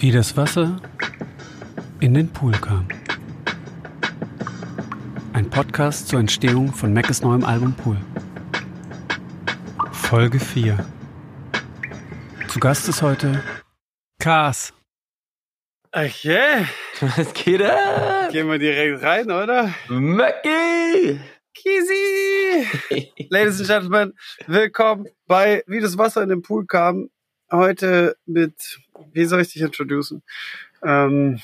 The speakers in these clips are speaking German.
Wie das Wasser in den Pool kam. Ein Podcast zur Entstehung von Mackes neuem Album Pool. Folge 4. Zu Gast ist heute Kars. Ach yeah. Was geht ab? Gehen wir direkt rein, oder? Mackie! Kisi! Ladies and Gentlemen, willkommen bei Wie das Wasser in den Pool kam. Heute mit, wie soll ich dich introducen? Ähm,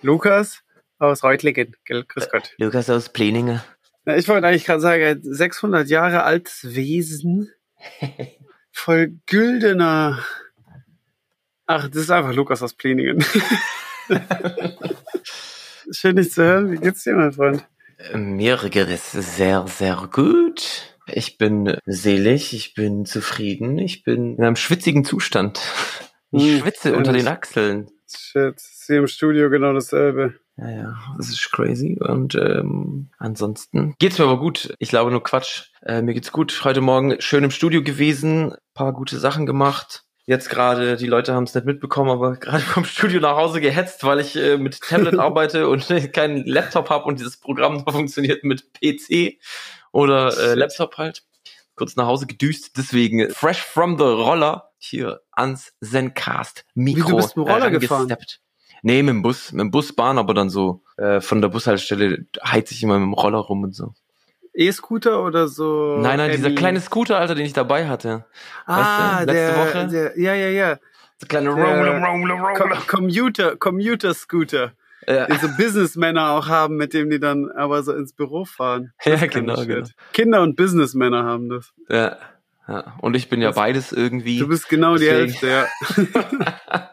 Lukas aus Reutlingen. Gell? Grüß Gott. Lukas aus Pleningen. Na, Ich wollte eigentlich gerade sagen, ein 600 Jahre altes Wesen. Voll güldener. Ach, das ist einfach Lukas aus Pleningen. Schön, dich zu hören. Wie geht's dir, mein Freund? Mir geht es sehr, sehr gut. Ich bin selig, ich bin zufrieden, ich bin in einem schwitzigen Zustand. Ich Hm, schwitze unter ehrlich. den Achseln. Shit, sie im Studio genau dasselbe. Ja, ja, das ist crazy. Und ähm, ansonsten geht's mir aber gut. Ich glaube nur Quatsch. Äh, mir geht's gut. Heute Morgen schön im Studio gewesen, paar gute Sachen gemacht. Jetzt gerade, die Leute haben es nicht mitbekommen, aber gerade vom Studio nach Hause gehetzt, weil ich äh, mit Tablet arbeite und keinen Laptop habe und dieses Programm nur funktioniert mit PC oder äh. Laptop halt. Kurz nach Hause gedüst, deswegen fresh from the Roller hier ans Zencast Mikro. Wie, du bist mit dem Roller gefahren? Nee, mit dem Bus, mit dem Bus, Bahn, aber dann so äh, von der Bushaltestelle heiz ich immer mit dem Roller rum und so. E-Scooter oder so? nein, nein, dieser kleine Scooter, Alter, den ich dabei hatte. Ah, weißt du, letzte der, Woche? Der, ja, ja, ja. Der kleine Roller, Roller, Roller. Commuter, Commuter-Scooter. Ja, Die so Businessmänner auch haben, mit dem die dann aber so ins Büro fahren. ja Kein genau, genau. Kinder und Businessmänner haben das. Ja, ja. Und ich bin ja Das- beides irgendwie. Du bist genau die Deswegen. Hälfte, ja.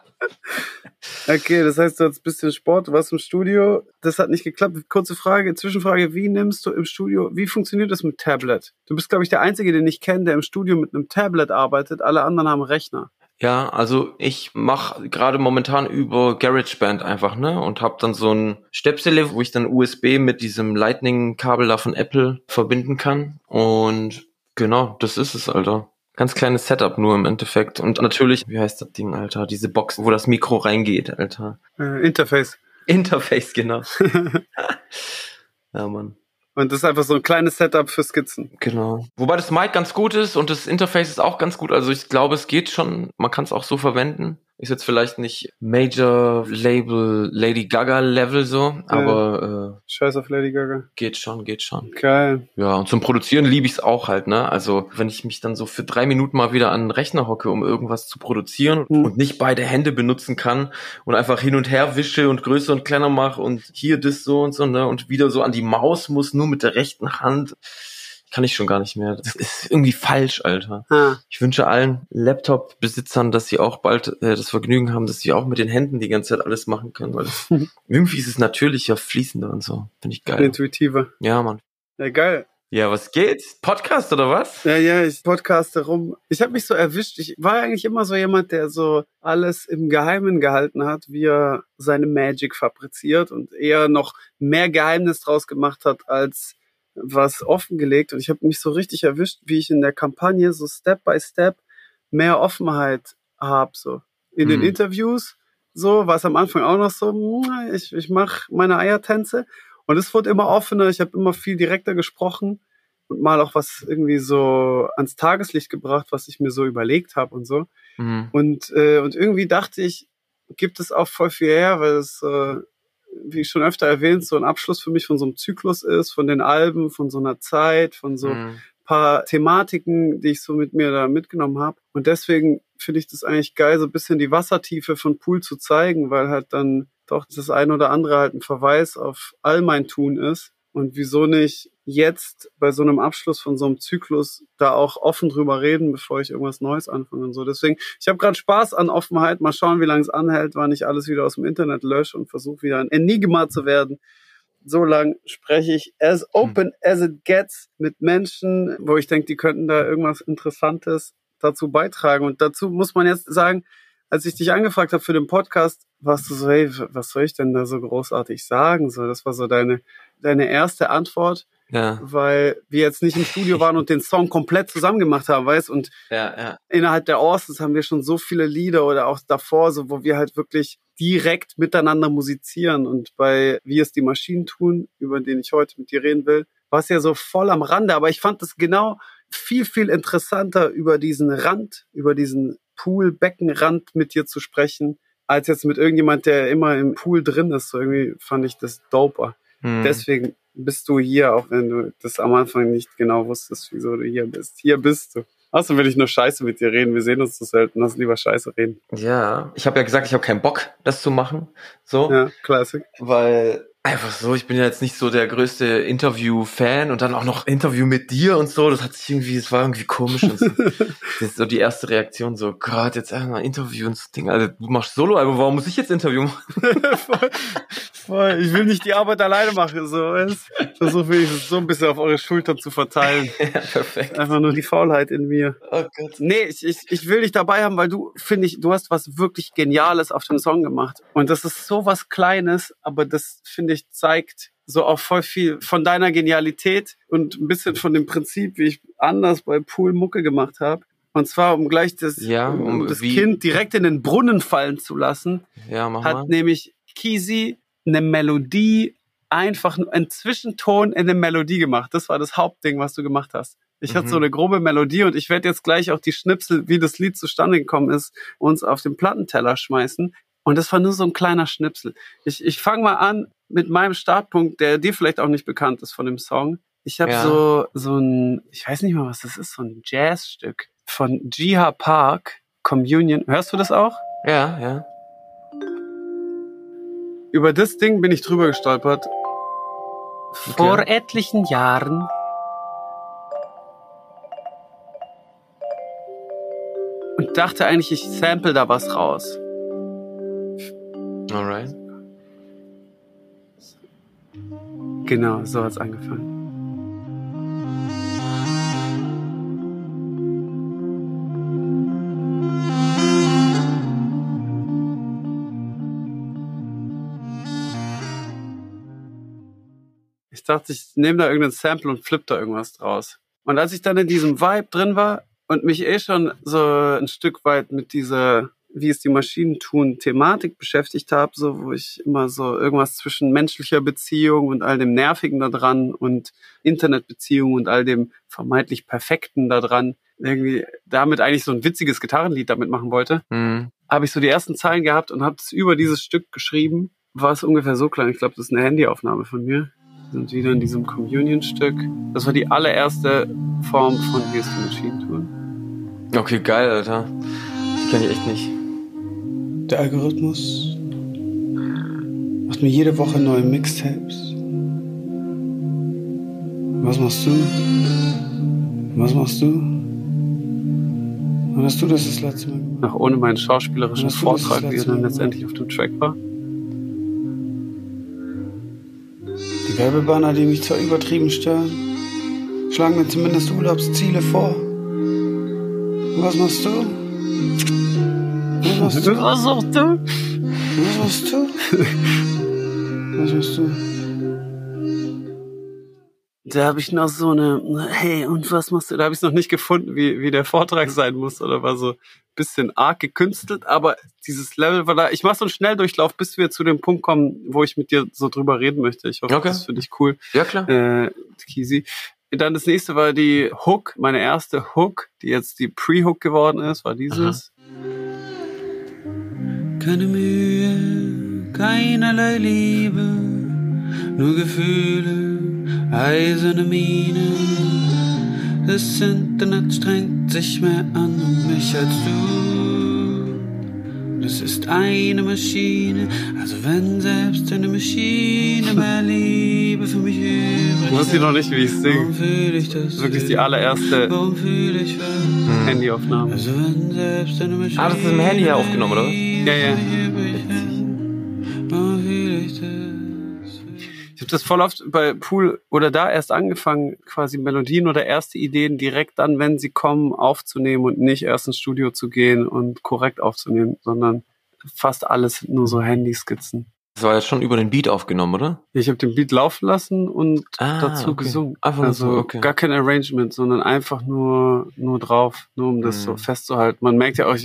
okay, das heißt, du hast ein bisschen Sport, du warst im Studio. Das hat nicht geklappt. Kurze Frage, Zwischenfrage, wie nimmst du im Studio, wie funktioniert das mit Tablet? Du bist, glaube ich, der Einzige, den ich kenne, der im Studio mit einem Tablet arbeitet. Alle anderen haben Rechner. Ja, also ich mache gerade momentan über GarageBand einfach, ne? Und hab dann so ein Stöpsel, wo ich dann USB mit diesem Lightning-Kabel da von Apple verbinden kann. Und genau, das ist es, Alter. Ganz kleines Setup nur im Endeffekt. Und natürlich, wie heißt das Ding, Alter? Diese Box, wo das Mikro reingeht, Alter. Äh, Interface. Interface, genau. ja, Mann. Und das ist einfach so ein kleines Setup für Skizzen. Genau. Wobei das Mic ganz gut ist und das Interface ist auch ganz gut. Also ich glaube, es geht schon. Man kann es auch so verwenden. Ist jetzt vielleicht nicht Major Label Lady Gaga Level so, aber Scheiß auf Lady Gaga. äh, geht schon, geht schon. Geil. Ja, und zum Produzieren liebe ich es auch halt, ne? Also wenn ich mich dann so für drei Minuten mal wieder an den Rechner hocke, um irgendwas zu produzieren Mhm. und nicht beide Hände benutzen kann und einfach hin und her wische und größer und kleiner mache und hier das so und so, ne? Und wieder so an die Maus muss, nur mit der rechten Hand. Kann ich schon gar nicht mehr. Das ist irgendwie falsch, Alter. Ah, Ich wünsche allen Laptop-Besitzern, dass sie auch bald äh, das Vergnügen haben, dass sie auch mit den Händen die ganze Zeit alles machen können, weil das, irgendwie ist es natürlicher, fließender und so. Finde ich geil. intuitiver. Ja, Mann. Ja, geil. Ja, was geht's? Podcast oder was? Ja, ja, ich podcaste rum. Ich habe mich so erwischt. Ich war eigentlich immer so jemand, der so alles im Geheimen gehalten hat, wie er seine Magic fabriziert und eher noch mehr Geheimnis draus gemacht hat als was offengelegt. Und ich habe mich so richtig erwischt, wie ich in der Kampagne so Step by Step mehr Offenheit habe. So in den Mhm. Interviews so war es am Anfang auch noch so. Ich, ich mache meine Eiertänze und es wurde immer offener. Ich habe immer viel direkter gesprochen und mal auch was irgendwie so ans Tageslicht gebracht, was ich mir so überlegt habe und so. Mhm. Und, äh, und irgendwie dachte ich, gibt es auch voll viel her, weil es, äh, wie schon öfter erwähnt, so ein Abschluss für mich von so einem Zyklus ist, von den Alben, von so einer Zeit, von so Mhm. paar Thematiken, die ich so mit mir da mitgenommen habe. Und deswegen finde ich das eigentlich geil, so ein bisschen die Wassertiefe von Pool zu zeigen, weil halt dann doch das ein oder andere halt ein Verweis auf all mein Tun ist. Und wieso nicht jetzt bei so einem Abschluss von so einem Zyklus da auch offen drüber reden, bevor ich irgendwas Neues anfange und so. Deswegen, ich habe gerade Spaß an Offenheit. Mal schauen, wie lange es anhält, wann ich alles wieder aus dem Internet lösche und versuche wieder ein Enigma zu werden. So lang spreche ich as open as it gets mit Menschen, wo ich denke, die könnten da irgendwas Interessantes dazu beitragen. Und dazu muss man jetzt sagen, als ich dich angefragt habe für den Podcast, warst du so, hey, was soll ich denn da so großartig sagen? So, das war so deine, deine erste Antwort. Ja. weil wir jetzt nicht im Studio waren und den Song komplett zusammen gemacht haben, weißt und Ja, ja. innerhalb der Orsons haben wir schon so viele Lieder oder auch davor, so wo wir halt wirklich direkt miteinander musizieren. Und bei Wie es die Maschinen tun, über den ich heute mit dir reden will, war es ja so voll am Rande. Aber ich fand das genau viel, viel interessanter, über diesen Rand, über diesen Pool-Beckenrand mit dir zu sprechen, als jetzt mit irgendjemand, der immer im Pool drin ist. So irgendwie fand ich das doper. Hm. Deswegen bist du hier, auch wenn du das am Anfang nicht genau wusstest, wieso du hier bist. Hier bist du. Außerdem will ich nur Scheiße mit dir reden. Wir sehen uns so selten. Lass lieber Scheiße reden. Ja, ich habe ja gesagt, ich habe keinen Bock, das zu machen. So, Ja, Classic. weil einfach so, ich bin ja jetzt nicht so der größte Interview-Fan und dann auch noch Interview mit dir und so. Das hat sich irgendwie, das war irgendwie komisch. Und so. das ist so die erste Reaktion, so Gott, jetzt einfach mal Interview und so Ding. Also du machst Solo-Album, warum muss ich jetzt Interview machen? voll, voll. Ich will nicht die Arbeit alleine machen. So, weißt? Ich versuche wenigstens so ein bisschen auf eure Schultern zu verteilen. ja, perfekt. Einfach nur die Faulheit in mir. Oh Gott. Nee, ich, ich, ich will dich dabei haben, weil du, finde ich, du hast was wirklich Geniales auf dem Song gemacht. Und das ist so was Kleines, aber das, finde ich, zeigt so auch voll viel von deiner Genialität und ein bisschen von dem Prinzip, wie ich anders bei Pool Mucke gemacht habe. Und zwar, um gleich das, Ja, um, um das wie- Kind direkt in den Brunnen fallen zu lassen, Ja, hat mal. nämlich Kisi eine Melodie, einfach einen Zwischenton in eine Melodie gemacht. Das war das Hauptding, was du gemacht hast. Ich hatte Mhm. so eine grobe Melodie und ich werde jetzt gleich auch die Schnipsel, wie das Lied zustande gekommen ist, uns auf den Plattenteller schmeißen. Und das war nur so ein kleiner Schnipsel. Ich, ich fange mal an mit meinem Startpunkt, der dir vielleicht auch nicht bekannt ist von dem Song. Ich habe Ja. so, so ein, ich weiß nicht mal, was das ist, so ein Jazzstück von Jiha Park, Communion. Hörst du das auch? Ja, ja. über das Ding bin ich drüber gestolpert. Vor etlichen Jahren. Und dachte eigentlich, ich sample da was raus. Alright. Genau, so hat's angefangen. Ich dachte, ich nehme da irgendein Sample und flipp da irgendwas draus. Und als ich dann in diesem Vibe drin war und mich eh schon so ein Stück weit mit dieser, wie es die Maschinen tun, Thematik beschäftigt habe, so wo ich immer so irgendwas zwischen menschlicher Beziehung und all dem Nervigen da dran und Internetbeziehung und all dem vermeintlich Perfekten da dran, irgendwie damit eigentlich so ein witziges Gitarrenlied damit machen wollte, Mhm. habe ich so die ersten Zeilen gehabt und habe es über dieses Stück geschrieben. War es ungefähr so klein. Ich glaube, das ist eine Handyaufnahme von mir. Wir sind wieder in diesem Communion-Stück. Das war die allererste Form von Wie es die Maschinen tun. Okay, geil, Alter. Die kenne ich echt nicht. Der Algorithmus macht mir jede Woche neue Mixtapes. Was machst du? Was machst du? Wann hast du das das letzte Mal gemacht? Nach ohne meinen schauspielerischen Vortrag, wie er dann letztendlich auf dem Track war. Die Werbebanner, die mich zwar übertrieben stören, schlagen mir zumindest Urlaubsziele vor. Und was machst du? Was machst du? Was sagst du? Was machst du? Was machst du? Da habe ich noch so eine, hey, und was machst du? Da habe ich es noch nicht gefunden, wie, wie der Vortrag sein muss. Oder war so ein bisschen arg gekünstelt. Aber dieses Level war da. Ich mache so einen Schnelldurchlauf, bis wir zu dem Punkt kommen, wo ich mit dir so drüber reden möchte. Ich hoffe, Okay. das finde ich cool. Ja, klar. Äh, Kisi. Dann das nächste war die Hook, meine erste Hook, die jetzt die Pre-Hook geworden ist, war dieses. Keine Mühe, keinerlei Liebe, nur Gefühle, eiserne Miene. Das Internet strengt sich mehr an um mich als du. Das ist eine Maschine, also wenn selbst eine Maschine mehr Liebe für mich übrig Du weißt noch nicht, wie ich Warum singe. fühle ich das? Wirklich die allererste Warum fühle ich was? Handyaufnahme. Also wenn selbst eine Maschine Ah, das ist im Handy ja aufgenommen, oder was? Ja, ja. Habe das voll oft bei Pool oder da erst angefangen, quasi Melodien oder erste Ideen direkt dann, wenn sie kommen, aufzunehmen und nicht erst ins Studio zu gehen und korrekt aufzunehmen, sondern fast alles nur so Handyskizzen. Das war jetzt schon über den Beat aufgenommen, oder? Ich habe den Beat laufen lassen und Ah, dazu okay. gesungen. Einfach also so, okay. gar kein Arrangement, sondern einfach nur nur drauf, nur um das Mhm. so festzuhalten. Man merkt ja auch,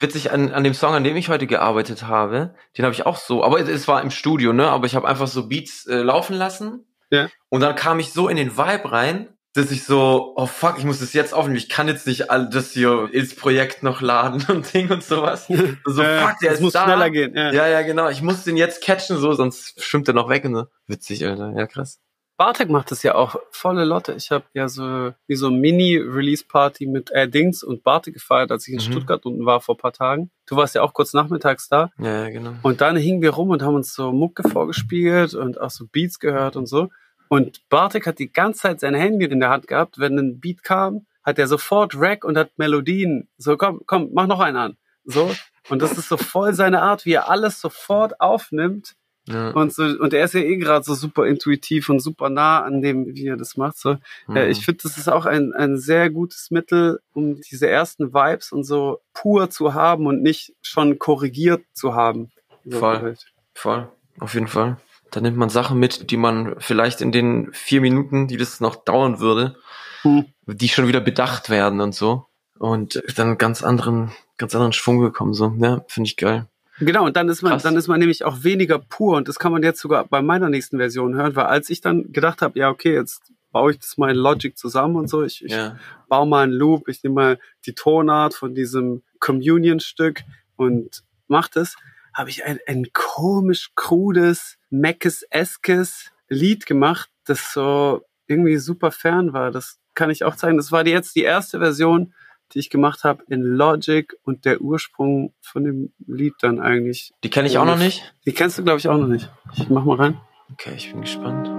Witzig, an, an dem Song, an dem ich heute gearbeitet habe, den habe ich auch so, aber es, es war im Studio, ne? Aber ich habe einfach so Beats äh, laufen lassen. Ja. Und dann kam ich so in den Vibe rein, dass ich so, oh fuck, ich muss das jetzt aufnehmen. Ich kann jetzt nicht all das hier ins Projekt noch laden und Ding und sowas. So, Äh, fuck, der es ist muss da. schneller gehen. Ja. Ja, ja, genau. Ich muss den jetzt catchen, so, sonst schwimmt er noch weg. Ne? Witzig, Alter. Ja, krass. Bartek macht das ja auch volle Lotte. Ich habe ja so wie so Mini-Release-Party mit äh, Dings und Bartek gefeiert, als ich in Mhm. Stuttgart unten war vor paar Tagen. Du warst ja auch kurz nachmittags da. Ja, ja, genau. Und dann hingen wir rum und haben uns so Mucke vorgespielt und auch so Beats gehört und so. Und Bartek hat die ganze Zeit sein Handy in der Hand gehabt. Wenn ein Beat kam, hat er sofort Rack und hat Melodien. So, komm, komm, mach noch einen an. So. Und das ist so voll seine Art, wie er alles sofort aufnimmt. Ja. Und so, und er ist ja eh gerade so super intuitiv und super nah an dem, wie er das macht. So. Mhm. ich finde, das ist auch ein, ein sehr gutes Mittel, um diese ersten Vibes und so pur zu haben und nicht schon korrigiert zu haben. So Voll. vielleicht. Voll, auf jeden Fall. Da nimmt man Sachen mit, die man vielleicht in den vier Minuten, die das noch dauern würde, Hm. die schon wieder bedacht werden und so. Und dann ganz anderen, ganz anderen Schwung bekommen, so. Ja, finde ich geil. Genau, und dann ist man, Krass. dann ist man nämlich auch weniger pur und das kann man jetzt sogar bei meiner nächsten Version hören, weil als ich dann gedacht habe, ja, okay, jetzt baue ich das mal in Logic zusammen und so, ich, ich Ja. baue mal einen Loop, ich nehme mal die Tonart von diesem Communion-Stück und mach das, habe ich ein, ein komisch krudes, Meckes-eskes Lied gemacht, das so irgendwie super fern war. Das kann ich auch zeigen. Das war jetzt die erste Version, die ich gemacht habe in Logic und der Ursprung von dem Lied dann eigentlich. Die kenne ich auch noch nicht. Die kennst du, glaube ich, auch noch nicht. Ich mach mal rein. Okay, ich bin gespannt.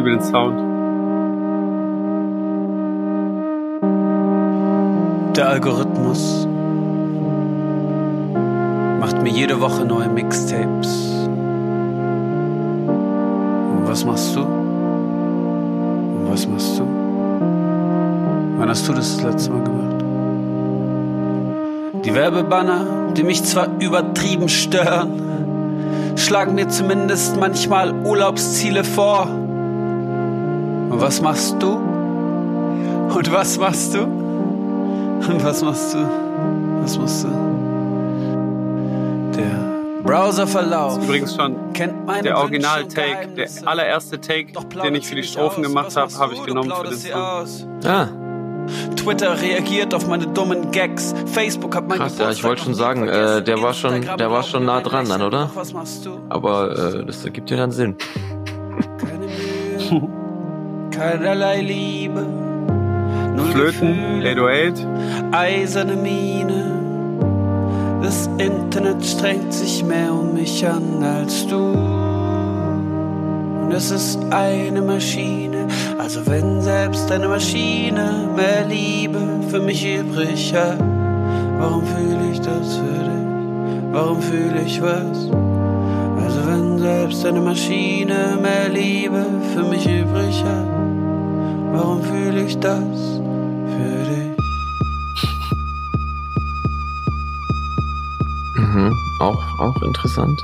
Liebe den Sound. Der Algorithmus macht mir jede Woche neue Mixtapes. Und was machst du? Und was machst du? Wann hast du das das letzte Mal gemacht? Die Werbebanner, die mich zwar übertrieben stören, schlagen mir zumindest manchmal Urlaubsziele vor. Und was machst du? Und was machst du? Und was machst du? Was machst du? Der Browserverlauf Übrigens schon kennt meine der Original-Take, der allererste Take, Doch den ich für die Strophen gemacht aus. habe, habe ich genommen für sie Song. Ah, Twitter reagiert auf meine dummen Gags. Facebook hat mein Krass, ja, ich wollte schon sagen, äh, der war schon- der war schon nah dran dann, oder? Doch, was machst du? aber äh, das ergibt ja dann Sinn. Keinerlei Liebe. Null Flöten, Gefühle, 808. eiserne Miene. Das Internet strengt sich mehr um mich an als du. Und es ist eine Maschine. Also wenn selbst eine Maschine mehr Liebe für mich übrig hat, warum fühle ich das für dich? Warum fühle ich was? Also wenn selbst eine Maschine mehr Liebe für mich übrig hat, warum fühle ich das für dich? Mhm. Auch, auch interessant.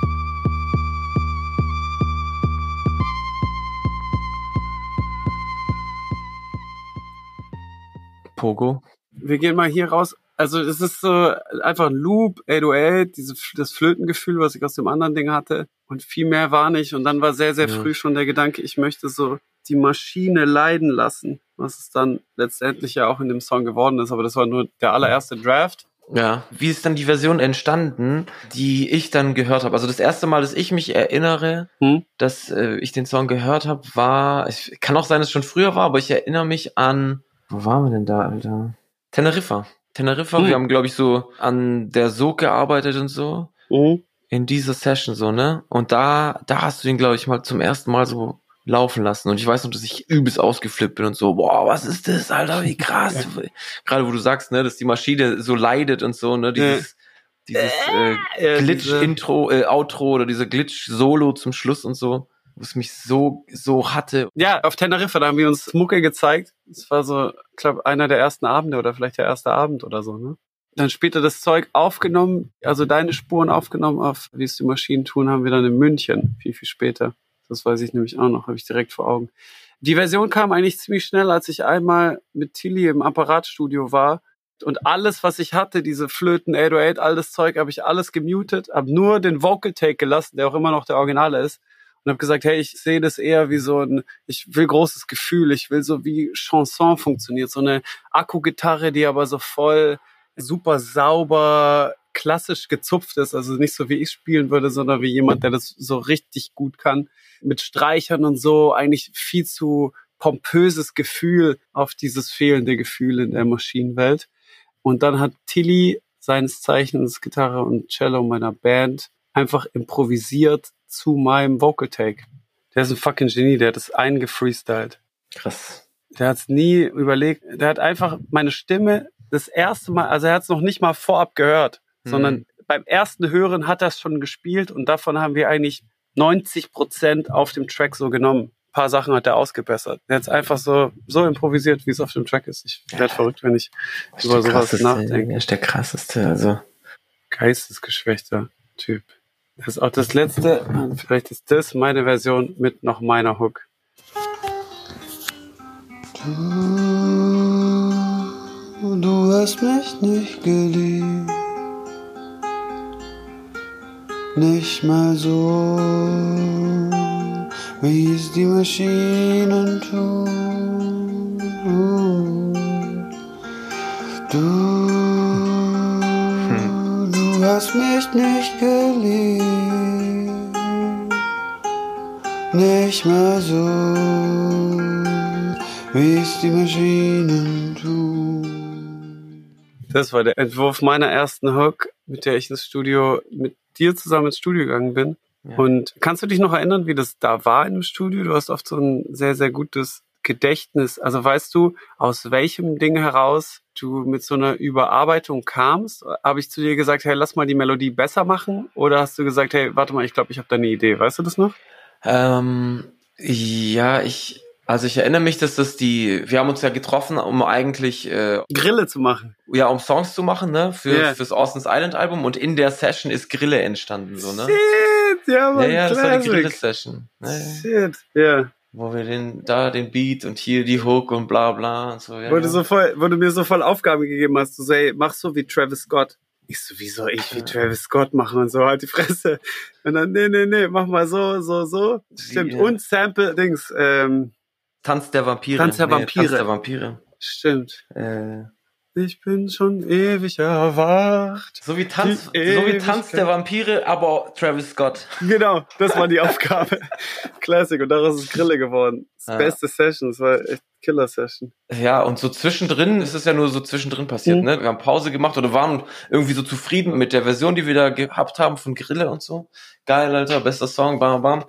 Pogo. Wir gehen mal hier raus. Also es ist so einfach ein Loop, 808, diese, das Flötengefühl, was ich aus dem anderen Ding hatte. Und viel mehr war nicht. Und dann war sehr, sehr Ja. früh schon der Gedanke, ich möchte so die Maschine leiden lassen. Was es dann letztendlich ja auch in dem Song geworden ist. Aber das war nur der allererste Draft. Ja. Wie ist dann die Version entstanden, die ich dann gehört habe? Also das erste Mal, dass ich mich erinnere, Hm? dass äh, ich den Song gehört habe, war, es kann auch sein, dass es schon früher war, aber ich erinnere mich an, wo waren wir denn da, Alter? Teneriffa. Teneriffa, Hm. wir haben, glaube ich, so an der Sog gearbeitet und so. Mhm. in dieser Session so, ne? Und da, da hast du ihn, glaube ich, mal zum ersten Mal so laufen lassen. Und ich weiß noch, dass ich übelst ausgeflippt bin und so, boah, was ist das, Alter, wie krass. Gerade wo du sagst, ne, dass die Maschine so leidet und so, ne, dieses dieses äh, Ja, diese- Glitch-Intro, äh, Outro oder dieser Glitch-Solo zum Schluss und so, wo es mich so, so hatte. Ja, auf Teneriffa, da haben wir uns Mucke gezeigt. Das war so, ich glaube, einer der ersten Abende oder vielleicht der erste Abend oder so, ne? Dann später das Zeug aufgenommen, also deine Spuren aufgenommen auf Wie es die Maschinen tun, haben wir dann in München, viel, viel später. Das weiß ich nämlich auch noch, habe ich direkt vor Augen. Die Version kam eigentlich ziemlich schnell, als ich einmal mit Tilly im Apparatstudio war. Und alles, was ich hatte, diese Flöten, 808, all das Zeug, habe ich alles gemutet, habe nur den Vocal Take gelassen, der auch immer noch der Originale ist und habe gesagt, hey, ich sehe das eher wie so ein, ich will großes Gefühl, ich will so wie Chanson funktioniert, so eine Akkugitarre, die aber so voll super sauber, klassisch gezupft ist, also nicht so wie ich spielen würde, sondern wie jemand, der das so richtig gut kann, mit Streichern und so, eigentlich viel zu pompöses Gefühl auf dieses fehlende Gefühl in der Maschinenwelt. Und dann hat Tilly seines Zeichens Gitarre und Cello meiner Band einfach improvisiert zu meinem Vocal Take. Der ist ein fucking Genie, der hat das eingefreestylt. Krass. Der hat es nie überlegt. Der hat einfach meine Stimme das erste Mal, also er hat es noch nicht mal vorab gehört, Mhm. sondern beim ersten Hören hat er es schon gespielt und davon haben wir eigentlich 90 Prozent auf dem Track so genommen. Ein paar Sachen hat er ausgebessert. Er hat es einfach so, so improvisiert, wie es auf dem Track ist. Ich werde verrückt, wenn ich über sowas nachdenke. Er ist der krasseste, also. geistesgeschwächter Typ. Das ist auch das letzte, vielleicht ist das meine Version mit noch meiner Hook. Du, du hast mich nicht geliebt, nicht mal so, wie es die Maschinen tun. Du, du hast mich nicht geliebt, nicht mal so, wie es die Maschinen tun. Das war der Entwurf meiner ersten Hook, mit der ich ins Studio, mit dir zusammen ins Studio gegangen bin. Ja. Und kannst du dich noch erinnern, wie das da war im Studio? Du hast oft so ein sehr, sehr gutes Gedächtnis. Also weißt du, aus welchem Ding heraus du mit so einer Überarbeitung kamst? Habe ich zu dir gesagt, hey, lass mal die Melodie besser machen? Oder hast du gesagt, hey, warte mal, ich glaube, ich habe da eine Idee. Weißt du das noch? Ähm, ja, ich, also ich erinnere mich, dass das die, wir haben uns ja getroffen, um eigentlich, äh, Grille zu machen. ja, um Songs zu machen, ne, für, Ja. fürs Austin's Island Album und in der Session ist Grille entstanden, so, ne? Shit, ja, Ja, Mann, ja, das war Classic. Grille-Session. Ja, ja. Shit, ja. Wo wir den, da den Beat und hier die Hook und bla bla und so, ja. Wo, du ja. so voll, wo du mir so voll Aufgabe gegeben hast, du so, ey, mach so wie Travis Scott. Ich so, wie soll ich wie Travis Scott machen und so, halt die Fresse. Und dann, nee, nee, nee, mach mal so, so, so. Stimmt. Ja. Und Sample, Dings, ähm, Tanz der Vampire. Tanz der Nee, Vampire. Tanz der Vampire. stimmt. Äh, Ich bin schon ewig erwacht. so wie Tanz, so wie Tanz der Vampire, aber Travis Scott. Genau, das war die Aufgabe. Classic. Und daraus ist Grille geworden. Das Ja. beste Session, das war echt Killer-Session. Ja, und so zwischendrin ist es ja nur so zwischendrin passiert, Mhm. ne? Wir haben Pause gemacht oder waren irgendwie so zufrieden mit der Version, die wir da gehabt haben von Grille und so. Geil, Alter, bester Song, bam, bam.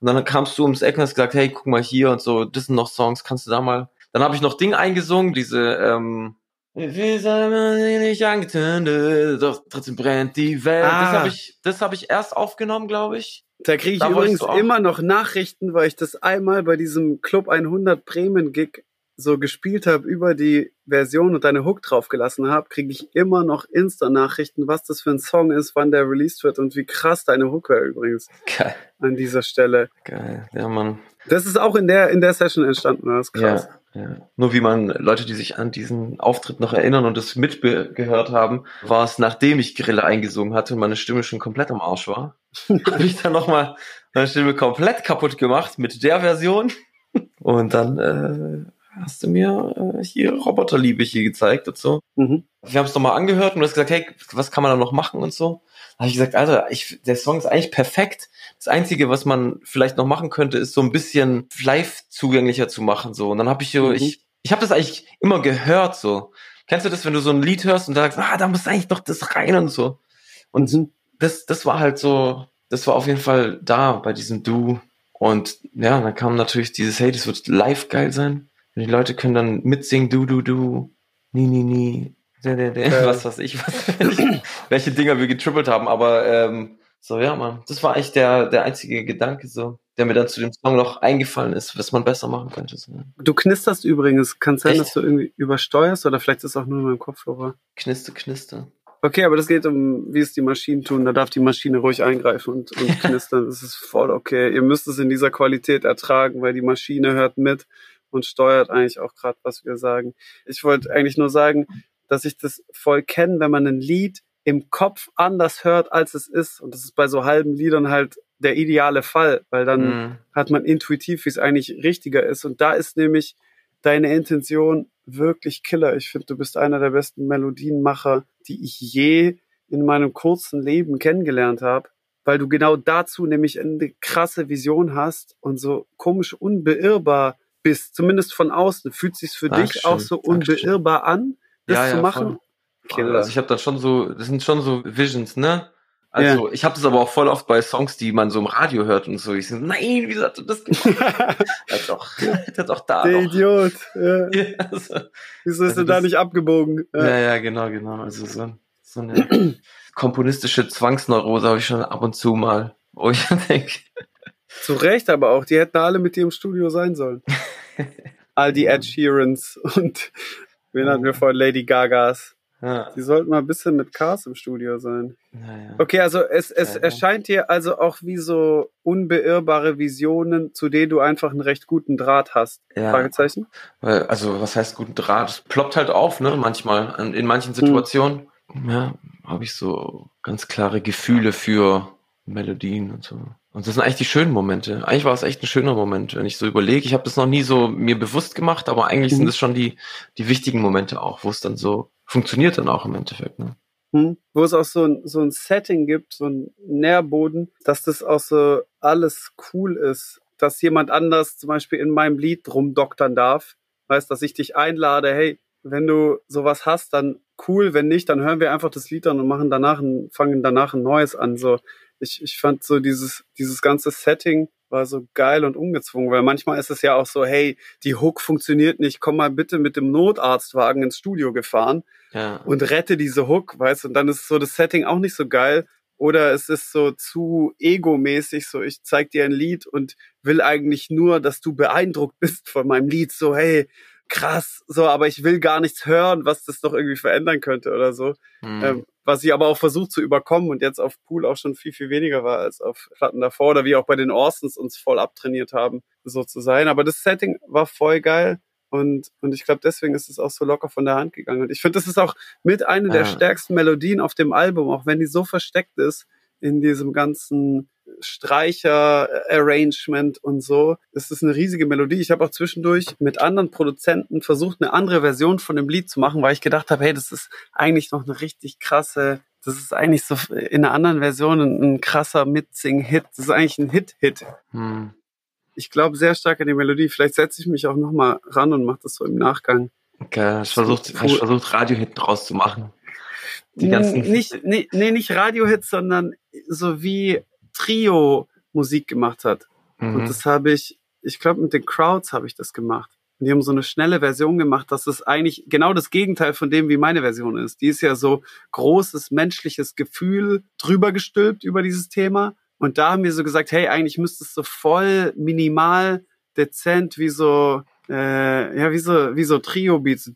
Und dann kamst du ums Eck und hast gesagt, hey, guck mal hier und so, das sind noch Songs, kannst du da mal. Dann habe ich noch Ding eingesungen, diese, ähm, nicht angezündet, doch trotzdem brennt die Welt. Ah. Das habe ich, das habe ich erst aufgenommen, glaube ich. Da kriege ich Da übrigens immer noch Nachrichten, weil ich das einmal bei diesem Club 100 Bremen Gig so gespielt habe über die Version und deine Hook draufgelassen habe, kriege ich immer noch Insta-Nachrichten, was das für ein Song ist, wann der released wird und wie krass deine Hook war übrigens Geil, an dieser Stelle. geil, ja, Mann. Das ist auch in der, in der Session entstanden, das ist krass. Ja, ja. Nur wie man Leute, die sich an diesen Auftritt noch erinnern und das mitgehört haben, war es, nachdem ich Grille eingesungen hatte und meine Stimme schon komplett am Arsch war, habe ich dann nochmal meine Stimme komplett kaputt gemacht mit der Version. Und dann äh, hast du mir äh, hier Roboterliebe hier gezeigt und so. Mhm. Wir haben es nochmal angehört und du hast gesagt, hey, was kann man da noch machen und so. Da habe ich gesagt, Alter, ich, der Song ist eigentlich perfekt. Das Einzige, was man vielleicht noch machen könnte, ist so ein bisschen live zugänglicher zu machen. So. Und dann habe ich so, Mhm. ich, ich habe das eigentlich immer gehört. so. Kennst du das, wenn du so ein Lied hörst und sagst, ah, da muss eigentlich noch das rein und so. Und Mhm. das, das war halt so, das war auf jeden Fall da bei diesem Du. Und ja, dann kam natürlich dieses, hey, das wird live geil sein. Und die Leute können dann mitsingen, du, du, du, nie, nie, nie. Der, der, der, was weiß ich, was, welche, Dinger wir getrippelt haben, aber ähm, so, ja, Mann. Das war eigentlich der, der einzige Gedanke, so, der mir dann zu dem Song noch eingefallen ist, was man besser machen könnte. So. Du knisterst übrigens. Kann sein, Echt? dass du irgendwie übersteuerst oder vielleicht ist es auch nur in meinem Kopfhörer. Knister, knister. Okay, aber das geht um, wie es die Maschinen tun. Da darf die Maschine ruhig eingreifen und, und knistern. Das ist voll okay. Ihr müsst es in dieser Qualität ertragen, weil die Maschine hört mit und steuert eigentlich auch gerade, was wir sagen. Ich wollte eigentlich nur sagen, dass ich das voll kenne, wenn man ein Lied im Kopf anders hört, als es ist. Und das ist bei so halben Liedern halt der ideale Fall, weil dann Mhm. hat man intuitiv, wie es eigentlich richtiger ist. Und da ist nämlich deine Intention wirklich Killer. Ich finde, du bist einer der besten Melodienmacher, die ich je in meinem kurzen Leben kennengelernt habe, weil du genau dazu nämlich eine krasse Vision hast und so komisch unbeirrbar bist, zumindest von außen. Fühlt sich für dich Dankeschön, auch so Dankeschön. unbeirrbar an, das Ja, zu ja, machen? voll. Killer. Also ich habe dann schon so, das sind schon so Visions, ne? Also ich habe das aber auch voll oft bei Songs, die man so im Radio hört und so. Ich so, nein, wieso hast du das gemacht? Hat doch, hat doch da Der noch. Idiot. Ja. Ja, also, Wieso ist Also er da das- nicht abgebogen? Ja. ja, ja, genau, genau. Also so, so eine komponistische Zwangsneurose habe ich schon ab und zu mal, wo ich denke, Zu Recht aber auch. Die hätten alle mit dir im Studio sein sollen. All die Ed Sheerans und wen hatten wir vorhin? Lady Gagas. ja, Die sollten mal ein bisschen mit Cars im Studio sein. naja. Okay, also es, es Ja. erscheint dir also auch wie so unbeirrbare Visionen, zu denen du einfach einen recht guten Draht hast. Ja. Fragezeichen? Also, was heißt guten Draht? Es ploppt halt auf, ne, manchmal, an- in manchen Situationen. Ja, habe ich so ganz klare Gefühle für Melodien und so. Und das sind eigentlich die schönen Momente. Eigentlich war es echt ein schöner Moment, wenn ich so überlege. Ich habe das noch nie so mir bewusst gemacht, aber eigentlich Mhm. sind es schon die, die wichtigen Momente auch, wo es dann so funktioniert dann auch im Endeffekt. Ne? Hm? Wo es auch so ein, so ein Setting gibt, so ein Nährboden, dass das auch so alles cool ist. Dass jemand anders zum Beispiel in meinem Lied rumdoktern darf. Weißt, dass ich dich einlade, hey, wenn du sowas hast, dann cool. Wenn nicht, dann hören wir einfach das Lied an und machen danach ein, fangen danach ein neues an. So, ich, ich fand so dieses, dieses ganze Setting war so geil und ungezwungen, weil manchmal ist es ja auch so, hey, die Hook funktioniert nicht, komm mal bitte mit dem Notarztwagen ins Studio gefahren Ja. und rette diese Hook, weißt du, und dann ist so das Setting auch nicht so geil. Oder es ist so zu egomäßig, so ich zeig dir ein Lied und will eigentlich nur, dass du beeindruckt bist von meinem Lied, so hey, krass, so, aber ich will gar nichts hören, was das doch irgendwie verändern könnte oder so. Hm. Ähm, was ich aber auch versucht zu überkommen und jetzt auf Pool auch schon viel, viel weniger war als auf Platten davor oder wie auch bei den Orsons uns voll abtrainiert haben, so zu sein. Aber das Setting war voll geil und, und ich glaube, deswegen ist es auch so locker von der Hand gegangen. Und ich finde, das ist auch mit einer der Ja. stärksten Melodien auf dem Album, auch wenn die so versteckt ist in diesem ganzen Streicher-Arrangement und so. Das ist eine riesige Melodie. Ich habe auch zwischendurch mit anderen Produzenten versucht, eine andere Version von dem Lied zu machen, weil ich gedacht habe, hey, das ist eigentlich noch eine richtig krasse, das ist eigentlich so in einer anderen Version ein, ein krasser Mitsing-Hit. Das ist eigentlich ein Hit-Hit. Hm. Ich glaube sehr stark an die Melodie. Vielleicht setze ich mich auch nochmal ran und mache das so im Nachgang. Okay, ich versucht, Cool. ich versucht Radiohit draus zu machen. Die ganzen. Nicht, nee, nee, nicht Radiohits, sondern so wie Trio Musik gemacht hat. Mhm. Und das habe ich, ich glaube, mit den Crowds habe ich das gemacht. Und die haben so eine schnelle Version gemacht, dass es eigentlich genau das Gegenteil von dem, wie meine Version ist. Die ist ja so großes menschliches Gefühl drüber gestülpt über dieses Thema. Und da haben wir so gesagt, hey, eigentlich müsste es so voll minimal, dezent, wie so, äh, ja, wie so, wie so Trio-Beats.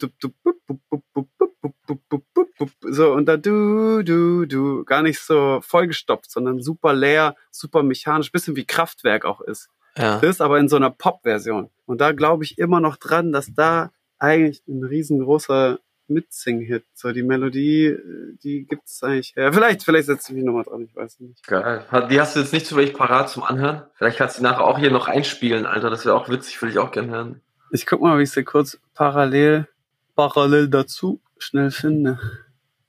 So, und da du, du, du, gar nicht so vollgestopft, sondern super leer, super mechanisch, bisschen wie Kraftwerk auch ist. Ja. Ist aber in so einer Pop-Version. Und da glaube ich immer noch dran, dass da eigentlich ein riesengroßer Mitsing-Hit. So, die Melodie, äh, die gibt's eigentlich her. Vielleicht, vielleicht setze ich mich nochmal dran, ich weiß nicht. Geil. Die hast du jetzt nicht zufällig parat zum Anhören? Vielleicht kannst du die nachher auch hier noch einspielen, Alter. Das wäre auch witzig, würde ich auch gerne hören. Ich guck mal, wie ich sie kurz parallel, parallel dazu schnell finde.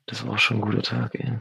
Das war auch schon ein guter Tag, ey.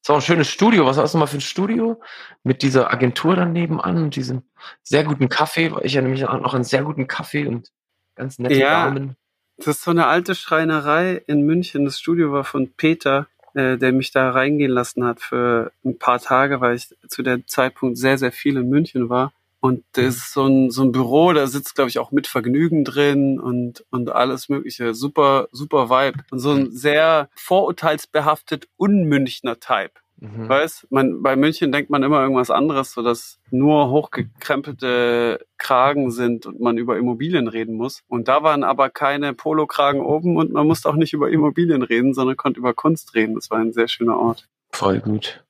Das war auch ein schönes Studio. Was war das nochmal für ein Studio? Mit dieser Agentur dann nebenan und diesem sehr guten Kaffee. Ich erinnere mich auch noch an einen sehr guten Kaffee und ganz nette Ja. Damen. Das ist so eine alte Schreinerei in München. Das Studio war von Peter, äh, der mich da reingehen lassen hat für ein paar Tage, weil ich zu dem Zeitpunkt sehr, sehr viel in München war. Und das ist so ein, so ein Büro, da sitzt, glaube ich, auch mit Vergnügen drin und, und alles Mögliche. Super, super Vibe. Und so ein sehr vorurteilsbehaftet unmünchner Type. Mhm. Weißt, man, bei München denkt man immer irgendwas anderes, so dass nur hochgekrempelte Kragen sind und man über Immobilien reden muss. Und da waren aber keine Polokragen oben und man musste auch nicht über Immobilien reden, sondern konnte über Kunst reden. Das war ein sehr schöner Ort. Voll gut.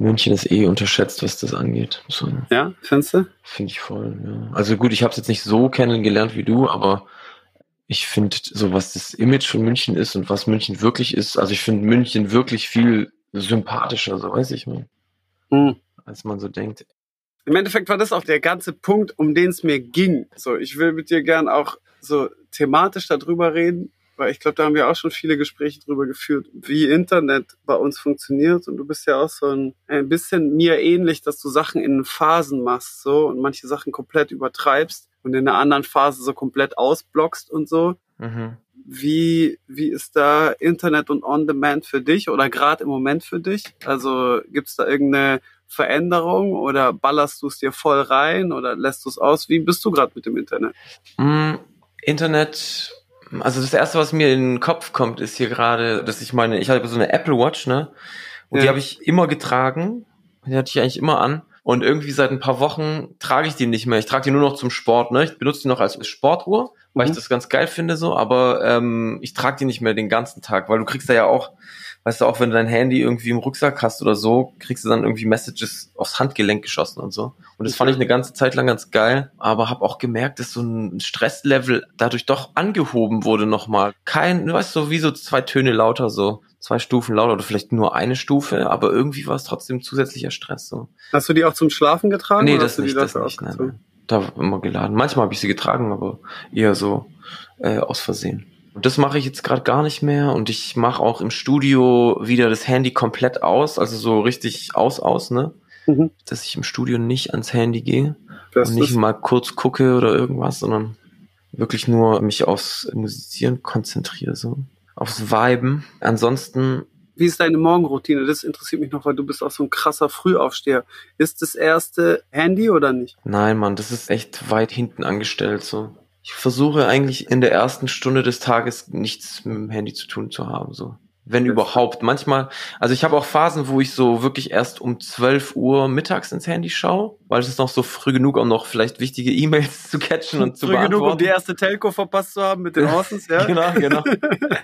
München ist eh unterschätzt, was das angeht. So, Ja, findest du? finde ich voll. Ja. Also gut, ich habe es jetzt nicht so kennengelernt wie du, aber ich finde, so was das Image von München ist und was München wirklich ist, also ich finde München wirklich viel sympathischer, so weiß ich mal, Hm. als man so denkt. Im Endeffekt war das auch der ganze Punkt, um den es mir ging. So, ich will mit dir gern auch so thematisch darüber reden, weil ich glaube, da haben wir auch schon viele Gespräche drüber geführt, wie Internet bei uns funktioniert. Und du bist ja auch so ein, ein bisschen mir ähnlich, dass du Sachen in Phasen machst, so und manche Sachen komplett übertreibst und in einer anderen Phase so komplett ausblockst und so. Mhm. Wie, wie ist da Internet und On-Demand für dich oder gerade im Moment für dich? Also gibt's da irgendeine Veränderung oder ballerst du es dir voll rein oder lässt du es aus? Wie bist du gerade mit dem Internet? Mm, Internet, also das erste, was mir in den Kopf kommt, ist hier gerade, dass ich meine, ich habe so eine Apple Watch, ne? Und die Ja. habe ich immer getragen. Die hatte ich eigentlich immer an. Und irgendwie seit ein paar Wochen trage ich die nicht mehr. Ich trage die nur noch zum Sport, ne? Ich benutze die noch als Sportuhr, weil Mhm. ich das ganz geil finde so, aber ähm, ich trage die nicht mehr den ganzen Tag, weil du kriegst da ja auch, weißt du, auch wenn du dein Handy irgendwie im Rucksack hast oder so, kriegst du dann irgendwie Messages aufs Handgelenk geschossen und so. Und das fand ich eine ganze Zeit lang ganz geil, aber habe auch gemerkt, dass so ein Stresslevel dadurch doch angehoben wurde nochmal. Kein, du weißt so, wie so zwei Töne lauter so. Zwei Stufen lauter oder vielleicht nur eine Stufe, aber irgendwie war es trotzdem zusätzlicher Stress so. Hast du die auch zum Schlafen getragen? Nee, das du nicht, das nicht. Nein, nein. Da war immer geladen. Manchmal habe ich sie getragen, aber eher so äh, aus Versehen. Und das mache ich jetzt gerade gar nicht mehr und ich mache auch im Studio wieder das Handy komplett aus, also so richtig aus aus, ne? Mhm. Dass ich im Studio nicht ans Handy gehe Das und nicht mal kurz gucke oder irgendwas, sondern wirklich nur mich aufs Musizieren konzentriere, so aufs Viben. Ansonsten wie ist deine Morgenroutine? Das interessiert mich noch, weil du bist auch so ein krasser Frühaufsteher. Ist das erste Handy oder nicht? Nein, Mann, das ist echt weit hinten angestellt so. Ich versuche eigentlich in der ersten Stunde des Tages nichts mit dem Handy zu tun zu haben, so. Wenn Das- überhaupt. Manchmal, also ich habe auch Phasen, wo ich so wirklich erst um 12 Uhr mittags ins Handy schaue, weil es ist noch so früh genug, um noch vielleicht wichtige E-Mails zu catchen und zu Früh genug, um beantworten. die erste Telco verpasst zu haben mit den Horsens, ja? genau, genau.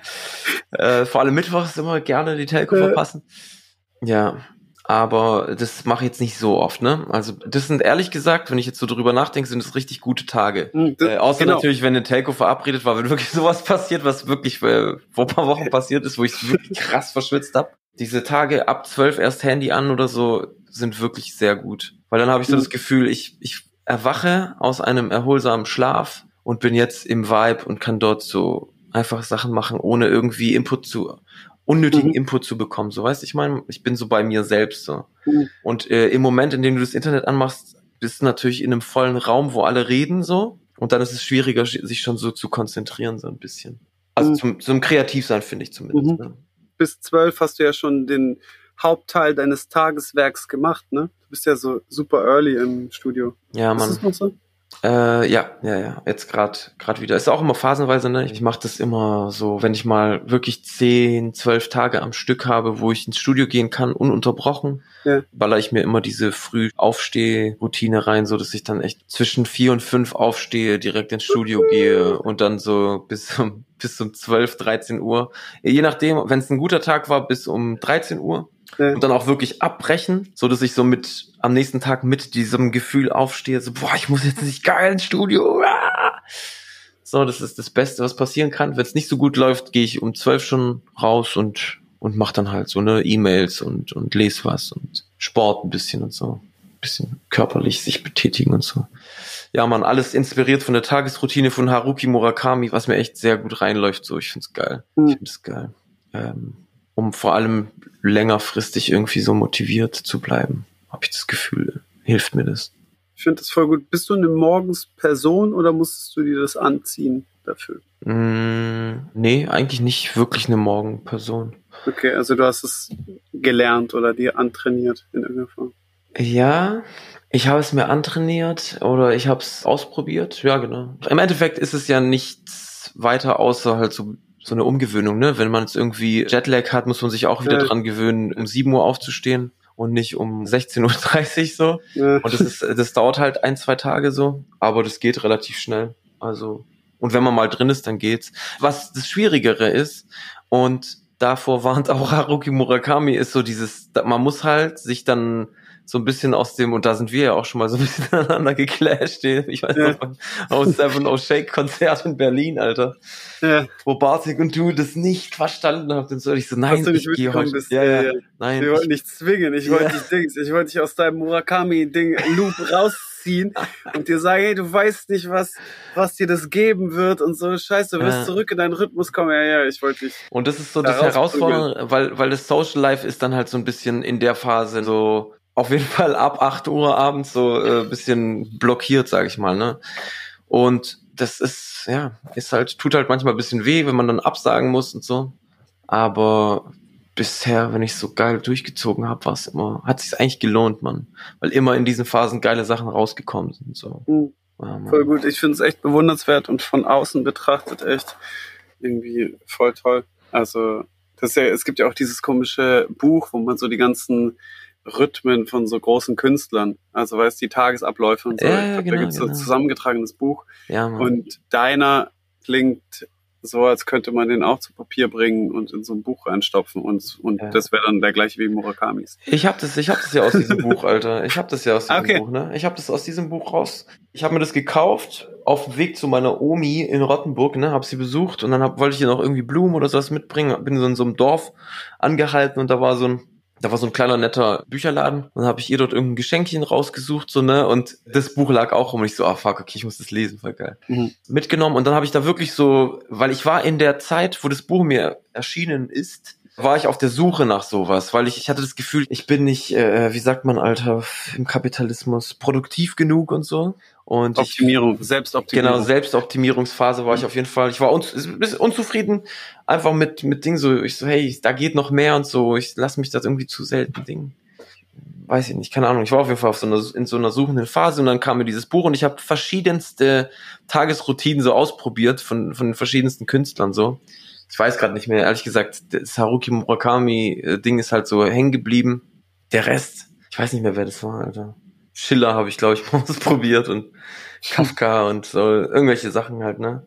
äh, vor allem mittwochs immer gerne die Telco Äh. verpassen. Ja, aber das mache ich jetzt nicht so oft, ne? Also das sind ehrlich gesagt, wenn ich jetzt so drüber nachdenke, sind das richtig gute Tage. Hm, das- Äh, außer genau. natürlich, wenn eine Telco verabredet war, wenn wirklich sowas passiert, was wirklich äh, vor ein paar Wochen passiert ist, wo ich wirklich krass verschwitzt hab. Diese Tage ab 12 erst Handy an oder so sind wirklich sehr gut. Weil dann habe ich so Mhm. das Gefühl, ich, ich erwache aus einem erholsamen Schlaf und bin jetzt im Vibe und kann dort so einfach Sachen machen, ohne irgendwie Input zu, unnötigen Mhm. Input zu bekommen. So weißt du, ich meine, ich bin so bei mir selbst so. Mhm. Und äh, im Moment, in dem du das Internet anmachst, bist du natürlich in einem vollen Raum, wo alle reden so. Und dann ist es schwieriger, sich schon so zu konzentrieren, so ein bisschen. Also Mhm. zum, zum Kreativsein, finde ich zumindest. Mhm. Ne? bis zwölf hast du ja schon den Hauptteil deines Tageswerks gemacht, ne? Du bist ja so super early im Studio. Ja, Ist Mann. das noch so? Äh, ja, ja, ja. Jetzt gerade gerade wieder. Ist auch immer phasenweise, ne? Ich mache das immer so, wenn ich mal wirklich zehn, zwölf Tage am Stück habe, wo ich ins Studio gehen kann, ununterbrochen, Ja. baller ich mir immer diese früh Aufsteh-Routine rein, so dass ich dann echt zwischen vier und fünf aufstehe, direkt ins Studio gehe und dann so bis um bis um 12, 13 Uhr. Je nachdem, wenn es ein guter Tag war, bis um 13 Uhr Ja. und dann auch wirklich abbrechen, so dass ich so mit am nächsten Tag mit diesem Gefühl aufstehe, so boah, ich muss jetzt nicht geil ins Studio. Ah! So, das ist das Beste, was passieren kann. Wenn es nicht so gut läuft, gehe ich um zwölf schon raus und und mach dann halt so ne E-Mails und und lese was und Sport ein bisschen und so, ein bisschen körperlich sich betätigen und so. Ja, man, alles inspiriert von der Tagesroutine von Haruki Murakami, was mir echt sehr gut reinläuft. So, ich find's geil. Hm. Ich find's geil. Ähm, um vor allem längerfristig irgendwie so motiviert zu bleiben, habe ich das Gefühl, hilft mir das. Ich finde das voll gut. Bist du eine Morgensperson oder musstest du dir das anziehen dafür? Mm, nee, eigentlich nicht wirklich eine Morgenperson. Okay, also du hast es gelernt oder dir antrainiert in irgendeiner Form. Ja, Ich habe es mir antrainiert oder ich habe es ausprobiert. Ja, genau. Im Endeffekt ist es ja nichts weiter außer halt so so eine Umgewöhnung, ne? Wenn man jetzt irgendwie Jetlag hat, muss man sich auch wieder ja. dran gewöhnen, um 7 Uhr aufzustehen und nicht um 16.30 Uhr so. Ja. Und das ist, das dauert halt ein, zwei Tage so, aber das geht relativ schnell. Also, und wenn man mal drin ist, dann geht's. Was das Schwierigere ist, und davor warnt auch Haruki Murakami, ist so dieses, man muss halt sich dann so ein bisschen aus dem, und da sind wir ja auch schon mal so ein bisschen aneinander geclasht, ich weiß ja. noch, aus Seven O Shake Konzert in Berlin, Alter. Ja. Wo Bartik und du das nicht verstanden habt, und so, ich so, nein, ich gehe heute. Bist, ja, ja, ja. Nein. Wir wollten dich zwingen, ich wollte dich Dings, ich wollte dich aus deinem Murakami-Ding Loop rausziehen und dir sagen, hey, du weißt nicht, was, was dir das geben wird und so, scheiße, du wirst ja. zurück in deinen Rhythmus kommen, ja, ja, ich wollte dich. Und das ist so das Herausfordernde, weil, weil das Social Life ist dann halt so ein bisschen in der Phase so, auf jeden Fall ab 8 Uhr abends so äh, bisschen blockiert, sage ich mal, ne? Und das ist, ja, ist halt, tut halt manchmal ein bisschen weh, wenn man dann absagen muss und so. Aber bisher, wenn ich so geil durchgezogen habe, war es immer, hat sich eigentlich gelohnt, man. Weil immer in diesen Phasen geile Sachen rausgekommen sind. So. Mhm. Ja, voll gut. Ich finde es echt bewundernswert und von außen betrachtet echt irgendwie voll toll. Also, das ist ja, es gibt ja auch dieses komische Buch, wo man so die ganzen Rhythmen von so großen Künstlern. Also weißt die Tagesabläufe und so. Ja, ja, genau, da gibt's genau. so ein zusammengetragenes Buch. Ja, Mann. Und deiner klingt so, als könnte man den auch zu Papier bringen und in so ein Buch reinstopfen und, und ja. das wäre dann der gleiche wie Murakamis. Ich habe das, ich habe das ja aus diesem Buch, Alter. Ich habe das ja aus diesem okay. Buch, ne? Ich habe das aus diesem Buch raus. Ich habe mir das gekauft auf dem Weg zu meiner Omi in Rottenburg, ne? Hab sie besucht und dann hab, wollte ich ihr noch irgendwie Blumen oder sowas mitbringen. Bin so in so einem Dorf angehalten und da war so ein da war so ein kleiner netter Bücherladen. Und dann habe ich ihr dort irgendein Geschenkchen rausgesucht so ne? Und das Buch lag auch rum. Und ich so ah fuck okay ich muss das lesen. Voll geil. Mhm. mitgenommen. Und dann habe ich da wirklich so weil ich war in der Zeit wo das Buch mir erschienen ist war ich auf der Suche nach sowas, weil ich, ich hatte das Gefühl, ich bin nicht, äh, wie sagt man, Alter, im Kapitalismus produktiv genug und so. Und Optimierung, ich, Selbstoptimierung. Genau, Selbstoptimierungsphase war ich auf jeden Fall. Ich war uns, ein bisschen unzufrieden, einfach mit, mit Dingen so, ich so, hey, da geht noch mehr und so, ich lasse mich das irgendwie zu selten Dingen. Weiß ich nicht, keine Ahnung. Ich war auf jeden Fall auf so einer, in so einer suchenden Phase und dann kam mir dieses Buch und ich habe verschiedenste Tagesroutinen so ausprobiert von, von verschiedensten Künstlern so. Ich weiß gerade nicht mehr, ehrlich gesagt, das Haruki Murakami-Ding ist halt so hängen geblieben. Der Rest, ich weiß nicht mehr, wer das war, Alter. Schiller habe ich, glaube ich, mal ausprobiert und Kafka und so irgendwelche Sachen halt, ne?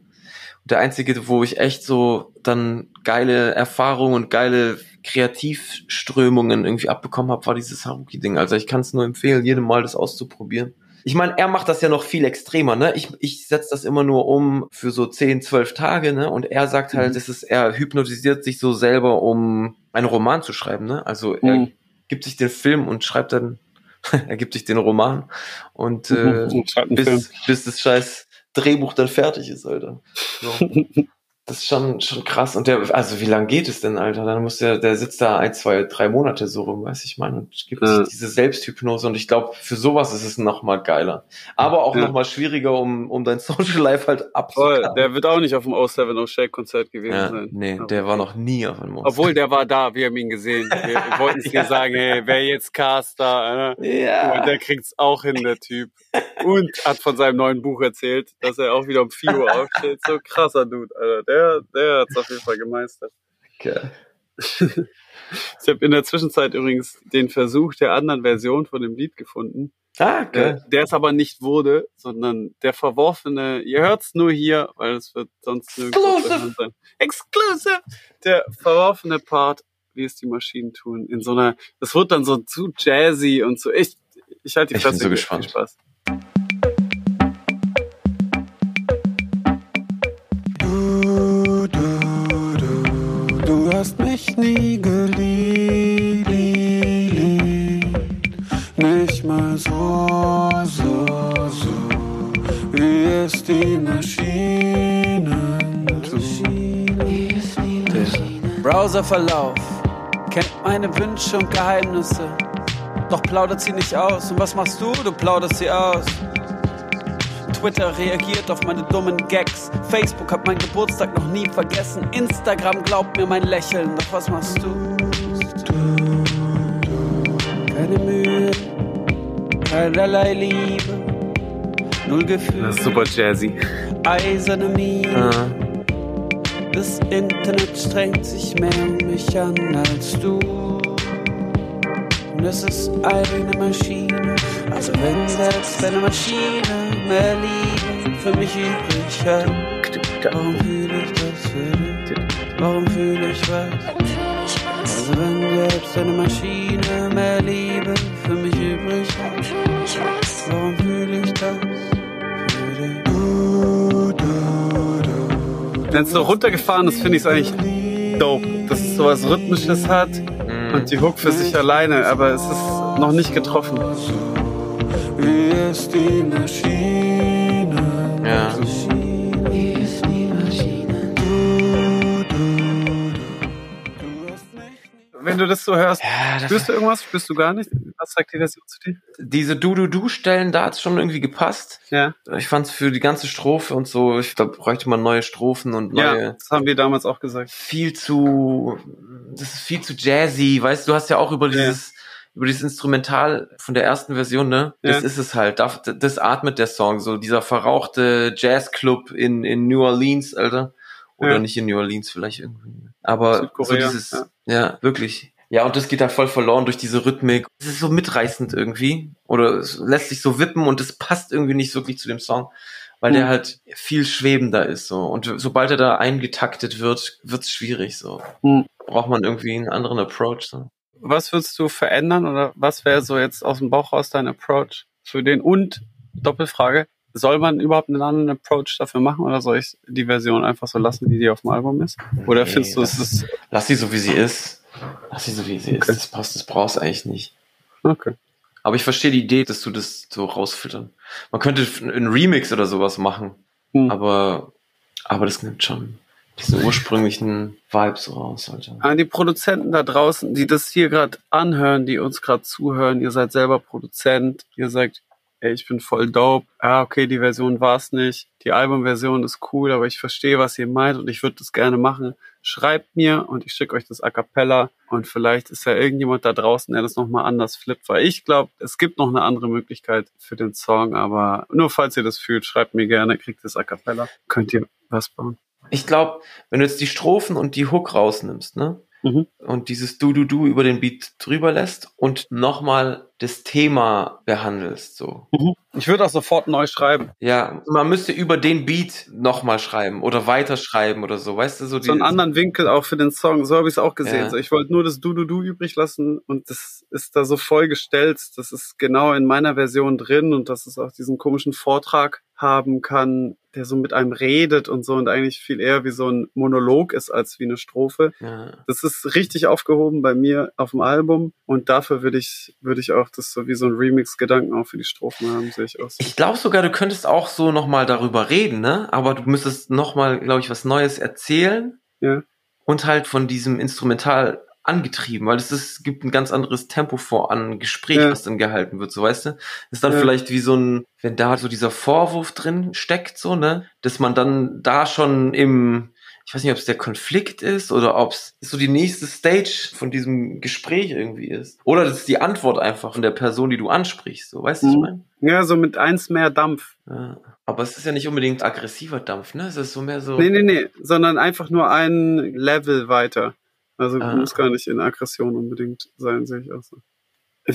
Und der einzige, wo ich echt so dann geile Erfahrungen und geile Kreativströmungen irgendwie abbekommen habe, war dieses Haruki-Ding. Also ich kann es nur empfehlen, jedem Mal das auszuprobieren. Ich meine, er macht das ja noch viel extremer, ne? Ich, ich setze das immer nur um für so 10, 12 Tage, ne? Und er sagt halt, mhm. es ist, er hypnotisiert sich so selber, um einen Roman zu schreiben, ne? Also er mhm. gibt sich den Film und schreibt dann er gibt sich den Roman und äh, bis, bis das scheiß Drehbuch dann fertig ist, Alter. So. Das ist schon, schon krass. Und der, also wie lange geht es denn, Alter? Dann muss der, der sitzt da ein, zwei, drei Monate so rum, weiß ich meine, und gibt ja. diese Selbsthypnose. Und ich glaube, für sowas ist es noch mal geiler. Aber auch ja. noch mal schwieriger, um, um dein Social Life halt abzukappen. Der wird auch nicht auf dem O7 Shake Konzert gewesen ja, sein. Nee, Aber der war noch nie auf einem Obwohl, Obwohl, der war da, wir haben ihn gesehen. Wir wollten es dir sagen, hey, wer jetzt Caster, äh? ja. Und der kriegt's auch hin, der Typ. Und hat von seinem neuen Buch erzählt, dass er auch wieder um 4 Uhr aufsteht. So krasser Dude, Alter. Der der, der hat es auf jeden Fall gemeistert. Okay. ich habe in der Zwischenzeit übrigens den Versuch der anderen Version von dem Lied gefunden. Ah, okay. Äh, der es aber nicht wurde, sondern der verworfene, ihr hört es nur hier, weil es wird sonst nirgendwo sein. Exclusive! Der verworfene Part, wie es die Maschinen tun, in so einer, das wird dann so zu jazzy und so. Ich, ich halte die Fresse. Ich bin so gespannt. Viel Spaß. Nie geliebt, nicht mal so, so, so, wie es die Maschinen tun. Der Browserverlauf kennt meine Wünsche und Geheimnisse, doch plaudert sie nicht aus. Und was machst du? Du plauderst sie aus. Twitter reagiert auf meine dummen Gags. Facebook hat meinen Geburtstag noch nie vergessen. Instagram glaubt mir mein Lächeln. Doch was machst du? Keine Mühe, keinerlei Liebe, null Gefühl. Das ist super jazzy. Eiserne Mine. Ah. Das Internet strengt sich mehr um mich an als du. Und es ist eine Maschine. Also wenn selbst eine Maschine mehr Liebe für mich übrig hat, warum fühle ich das für dich? Warum fühle ich was? Also wenn selbst eine Maschine mehr Liebe für mich übrig hat, warum fühle ich das für dich? Du, du, du. Wenn es so runtergefahren ist, finde ich es eigentlich dope. Dass es sowas Rhythmisches hat und die Hook für sich alleine, aber es ist noch nicht getroffen. Wie ist die Maschine? Ja. Du das so hörst, Ja, spürst du irgendwas? Spürst du gar nicht? Was sagt die Version zu dir? diese Du-Du-Du-Stellen, da hat's schon irgendwie gepasst. Ja, Ich fand's für die ganze Strophe und so, ich glaube, bräuchte man neue Strophen und ja, neue. das haben wir damals auch gesagt. Viel zu, das ist viel zu jazzy, weißt du, du hast ja auch über Ja. dieses, über dieses Instrumental von der ersten Version, ne? Das Ja. ist es halt. Das, das atmet der Song, so dieser verrauchte Jazzclub in, in New Orleans, Alter. Oder Ja. nicht in New Orleans, vielleicht irgendwie. Aber so Südkorea, dieses, ja. ja. wirklich. Ja, und das geht da voll verloren durch diese Rhythmik. Es ist so mitreißend irgendwie. Oder es lässt sich so wippen und es passt irgendwie nicht wirklich zu dem Song. Weil der Mhm. halt viel schwebender ist, so. Und sobald er da eingetaktet wird, wird's schwierig, so. Mhm. Braucht man irgendwie einen anderen Approach, so. Was würdest du verändern oder was wäre so jetzt aus dem Bauch raus dein Approach für den? Und Doppelfrage, soll man überhaupt einen anderen Approach dafür machen oder soll ich die Version einfach so lassen, wie die auf dem Album ist? Oder Nee, findest du, es ist Lass sie so, wie sie ist. Lass sie so, wie sie ist. Okay. Das passt, das brauchst du eigentlich nicht. okay? Aber ich verstehe die Idee, dass du das so rausfiltern. Man könnte einen Remix oder sowas machen, Hm. aber, aber das nimmt schon diesen ursprünglichen Vibe so raus, Alter. An die Produzenten da draußen, die das hier gerade anhören, die uns gerade zuhören, ihr seid selber Produzent, ihr sagt, ey, ich bin voll dope. Ah, okay, die Version war's nicht. Die Albumversion ist cool, aber ich verstehe, was ihr meint und ich würde das gerne machen. Schreibt mir und ich schicke euch das a cappella und vielleicht ist ja irgendjemand da draußen, der das nochmal anders flippt, weil ich glaube, es gibt noch eine andere Möglichkeit für den Song, aber nur falls ihr das fühlt, schreibt mir gerne, kriegt das a cappella, könnt ihr was bauen. Ich glaube, wenn du jetzt die Strophen und die Hook rausnimmst, ne? Mhm. Und dieses Du-Du-Du über den Beat drüber lässt und nochmal das Thema behandelst, so. Ich würde auch sofort neu schreiben. Ja, man müsste über den Beat nochmal schreiben oder weiterschreiben oder so, weißt du, so, so einen die- anderen Winkel auch für den Song. So habe ich es auch gesehen. Ja. So, ich wollte nur das Du-Du-Du übrig lassen und das ist da so voll gestellt. Das ist genau in meiner Version drin und dass es auch diesen komischen Vortrag haben kann, der so mit einem redet und so und eigentlich viel eher wie so ein Monolog ist als wie eine Strophe. Ja. Das ist richtig aufgehoben bei mir auf dem Album und dafür würde ich, würde ich auch das so wie so ein Remix-Gedanken auch für die Strophen haben, sehe ich aus. Ich glaube sogar, du könntest auch so nochmal darüber reden, ne? Aber du müsstest nochmal, glaube ich, was Neues erzählen. Ja. Und halt von diesem Instrumental angetrieben, weil es ist, gibt ein ganz anderes Tempo vor an Gespräch, Ja. was dann gehalten wird, so weißt du? Ist dann Ja. vielleicht wie so ein, wenn da so dieser Vorwurf drin steckt, so, ne? Dass man dann da schon im, ich weiß nicht, ob es der Konflikt ist oder ob es so die nächste Stage von diesem Gespräch irgendwie ist. Oder das ist die Antwort einfach von der Person, die du ansprichst, so, weißt du, was ich Mhm. meine? Ja, so mit eins mehr Dampf. Ja. Aber es ist ja nicht unbedingt aggressiver Dampf, ne? Es ist so mehr so. Nee, nee, nee, sondern einfach nur ein Level weiter. Also Ah. muss gar nicht in Aggression unbedingt sein, sehe ich auch so.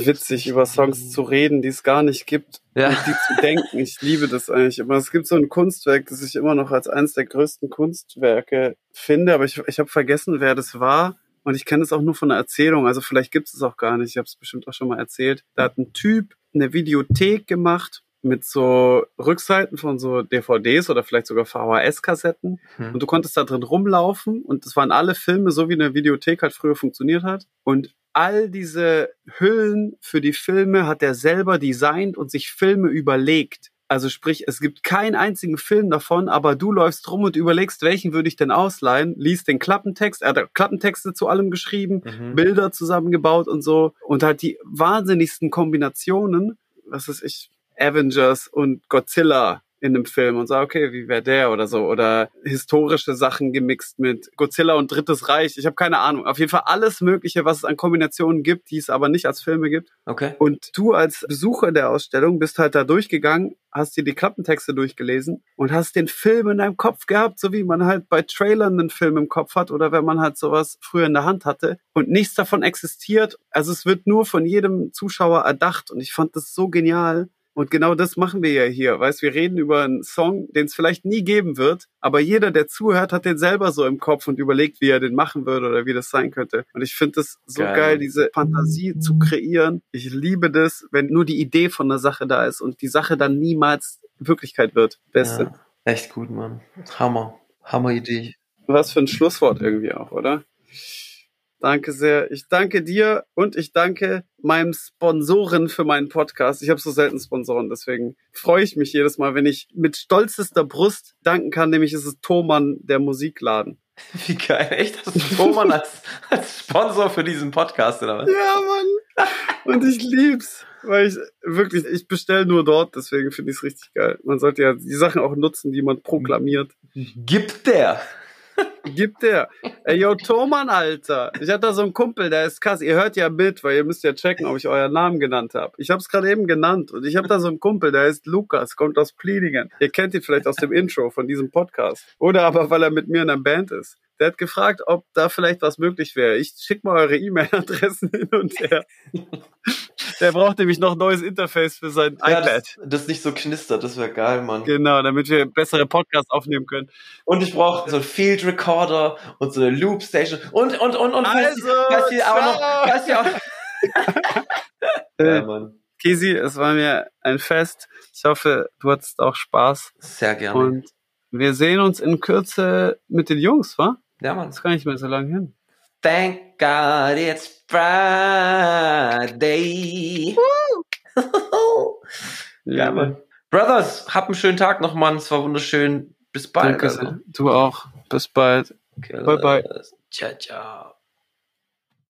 Witzig, über Songs zu reden, die es gar nicht gibt, Ja. und die zu denken. Ich liebe das eigentlich. Aber es gibt so ein Kunstwerk, das ich immer noch als eines der größten Kunstwerke finde, aber ich, ich habe vergessen, wer das war. Und ich kenne es auch nur von der Erzählung, also vielleicht gibt es es auch gar nicht. Ich habe es bestimmt auch schon mal erzählt. Da hat ein Typ eine Videothek gemacht mit so Rückseiten von so DVDs oder vielleicht sogar VHS-Kassetten. Hm. Und du konntest da drin rumlaufen und das waren alle Filme, so wie eine Videothek halt früher funktioniert hat. Und all diese Hüllen für die Filme hat er selber designt und sich Filme überlegt. Also sprich, es gibt keinen einzigen Film davon, aber du läufst rum und überlegst, welchen würde ich denn ausleihen, liest den Klappentext, er hat Klappentexte zu allem geschrieben, Mhm. Bilder zusammengebaut und so und halt die wahnsinnigsten Kombinationen, was ist ich, Avengers und Godzilla in einem Film und sage, okay, wie wäre der oder so. Oder historische Sachen gemixt mit Godzilla und Drittes Reich. Ich habe keine Ahnung. Auf jeden Fall alles Mögliche, was es an Kombinationen gibt, die es aber nicht als Filme gibt. Okay. Und du als Besucher der Ausstellung bist halt da durchgegangen, hast dir die Klappentexte durchgelesen und hast den Film in deinem Kopf gehabt, so wie man halt bei Trailern einen Film im Kopf hat oder wenn man halt sowas früher in der Hand hatte und nichts davon existiert. Also es wird nur von jedem Zuschauer erdacht und ich fand das so genial. Und genau das machen wir ja hier. Weißt, wir reden über einen Song, den es vielleicht nie geben wird, aber jeder, der zuhört, hat den selber so im Kopf und überlegt, wie er den machen würde oder wie das sein könnte. Und ich finde das so geil. geil, diese Fantasie zu kreieren. Ich liebe das, wenn nur die Idee von der Sache da ist und die Sache dann niemals Wirklichkeit wird. Beste. Ja, echt gut, Mann. Hammer. Hammer Idee. Was für ein Schlusswort irgendwie auch, oder? Danke sehr. Ich danke dir und ich danke meinem Sponsoren für meinen Podcast. Ich habe so selten Sponsoren, deswegen freue ich mich jedes Mal, wenn ich mit stolzester Brust danken kann, nämlich ist es Thomann, der Musikladen. Wie geil, echt? Hast du Thomann als, als Sponsor für diesen Podcast oder was? Ja, Mann. Und ich lieb's. Weil ich wirklich, ich bestelle nur dort, deswegen finde ich es richtig geil. Man sollte ja die Sachen auch nutzen, die man proklamiert. Gibt der? Gibt der. Ey, yo, Thoman, Alter. Ich hatte da so einen Kumpel, der ist krass. Ihr hört ja mit, weil ihr müsst ja checken, ob ich euren Namen genannt habe. Ich habe es gerade eben genannt. Und ich habe da so einen Kumpel, der heißt Lukas, kommt aus Pliedingen. Ihr kennt ihn vielleicht aus dem Intro von diesem Podcast. Oder aber, weil er mit mir in einer Band ist. Der hat gefragt, ob da vielleicht was möglich wäre. Ich schicke mal eure E-Mail-Adressen hin und her. Der braucht nämlich noch ein neues Interface für sein ja, iPad. Das, das nicht so knistert, das wäre geil, Mann. Genau, damit wir bessere Podcasts aufnehmen können. Und ich brauche so einen Field Recorder und so eine Loop Station und und und und also, falls ihr auch noch, falls ihr auch ja, Mann. Kisi, es war mir ein Fest. Ich hoffe, du hattest auch Spaß. Sehr gerne. Und wir sehen uns in Kürze mit den Jungs, wa? Ja, Mann. Das ist gar nicht mehr so lange hin. Thank God it's Friday. ja, Mann. Brothers, hab einen schönen Tag noch, Mann. Es war wunderschön. Bis bald. Danke, also. Du auch. Bis bald. Okay, bye, bye. Ciao, ciao.